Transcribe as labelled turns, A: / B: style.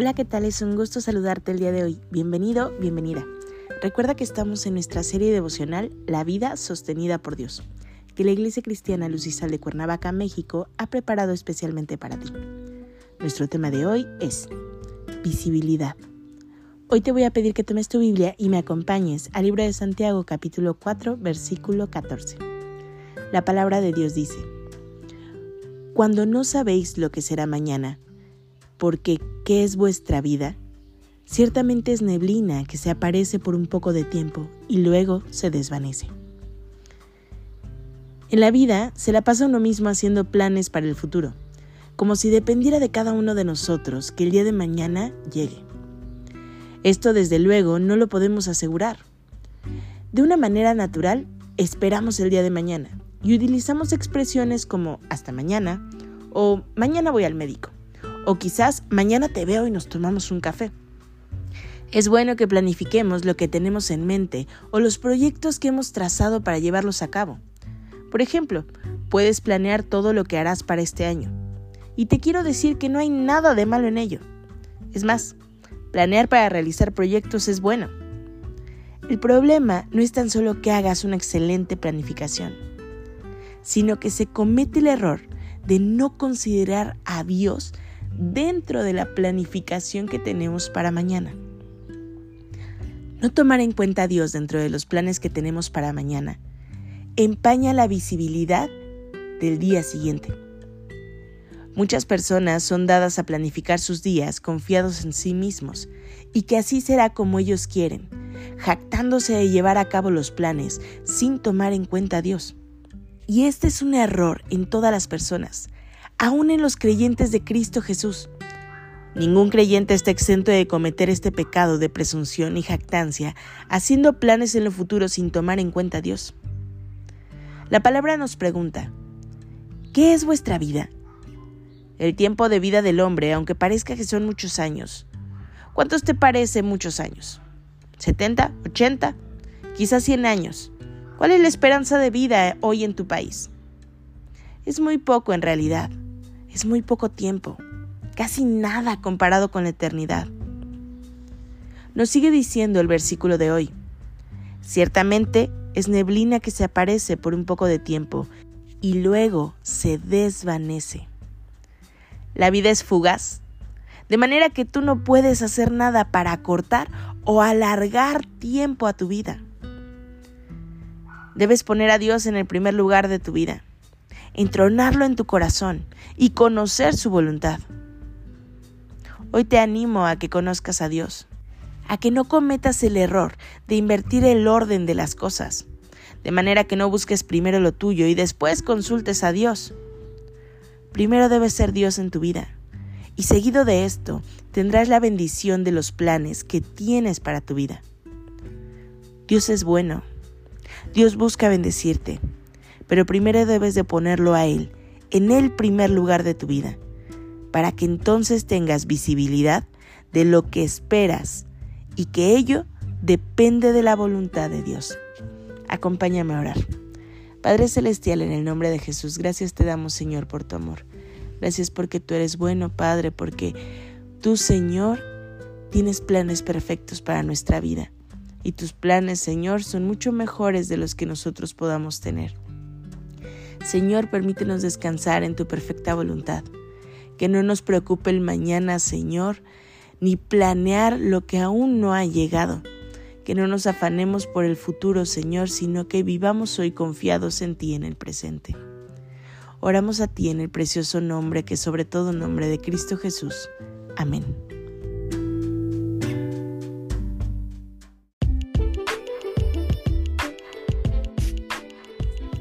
A: Hola, ¿qué tal? Es un gusto saludarte el día de hoy. Bienvenido, bienvenida. Recuerda que estamos en nuestra serie devocional La vida sostenida por Dios, que la Iglesia Cristiana Lucisal de Cuernavaca, México, ha preparado especialmente para ti. Nuestro tema de hoy es visibilidad. Hoy te voy a pedir que tomes tu Biblia y me acompañes al libro de Santiago capítulo 4 versículo 14. La palabra de Dios dice, Cuando no sabéis lo que será mañana, porque ¿qué es vuestra vida? Ciertamente es neblina que se aparece por un poco de tiempo y luego se desvanece. En la vida se la pasa uno mismo haciendo planes para el futuro, como si dependiera de cada uno de nosotros que el día de mañana llegue. Esto desde luego no lo podemos asegurar. De una manera natural, esperamos el día de mañana y utilizamos expresiones como hasta mañana o mañana voy al médico. O quizás mañana te veo y nos tomamos un café. Es bueno que planifiquemos lo que tenemos en mente o los proyectos que hemos trazado para llevarlos a cabo. Por ejemplo, puedes planear todo lo que harás para este año. Y te quiero decir que no hay nada de malo en ello. Es más, planear para realizar proyectos es bueno. El problema no es tan solo que hagas una excelente planificación, sino que se comete el error de no considerar a Dios dentro de la planificación que tenemos para mañana. No tomar en cuenta a Dios dentro de los planes que tenemos para mañana empaña la visibilidad del día siguiente. Muchas personas son dadas a planificar sus días confiados en sí mismos y que así será como ellos quieren, jactándose de llevar a cabo los planes sin tomar en cuenta a Dios. Y este es un error en todas las personas, aún en los creyentes de Cristo Jesús. Ningún creyente está exento de cometer este pecado de presunción y jactancia, haciendo planes en lo futuro sin tomar en cuenta a Dios. La palabra nos pregunta, ¿qué es vuestra vida? El tiempo de vida del hombre, aunque parezca que son muchos años. ¿Cuántos te parece muchos años? ¿70? ¿80? Quizás 100 años. ¿Cuál es la esperanza de vida hoy en tu país? Es muy poco en realidad. Es muy poco tiempo, casi nada comparado con la eternidad. Nos sigue diciendo el versículo de hoy. Ciertamente es neblina que se aparece por un poco de tiempo y luego se desvanece. La vida es fugaz, de manera que tú no puedes hacer nada para acortar o alargar tiempo a tu vida. Debes poner a Dios en el primer lugar de tu vida entronarlo en tu corazón y conocer su voluntad. Hoy te animo a que conozcas a Dios, a que no cometas el error de invertir el orden de las cosas, de manera que no busques primero lo tuyo y después consultes a Dios. Primero debe ser Dios en tu vida, y seguido de esto tendrás la bendición de los planes que tienes para tu vida. Dios es bueno. Dios busca bendecirte pero primero debes de ponerlo a Él, en el primer lugar de tu vida, para que entonces tengas visibilidad de lo que esperas y que ello depende de la voluntad de Dios. Acompáñame a orar. Padre Celestial, en el nombre de Jesús, gracias te damos, Señor, por tu amor. Gracias porque tú eres bueno, Padre, porque tú, Señor, tienes planes perfectos para nuestra vida. Y tus planes, Señor, son mucho mejores de los que nosotros podamos tener. Señor, permítenos descansar en tu perfecta voluntad. Que no nos preocupe el mañana, Señor, ni planear lo que aún no ha llegado. Que no nos afanemos por el futuro, Señor, sino que vivamos hoy confiados en ti en el presente. Oramos a ti en el precioso nombre que sobre todo nombre de Cristo Jesús. Amén.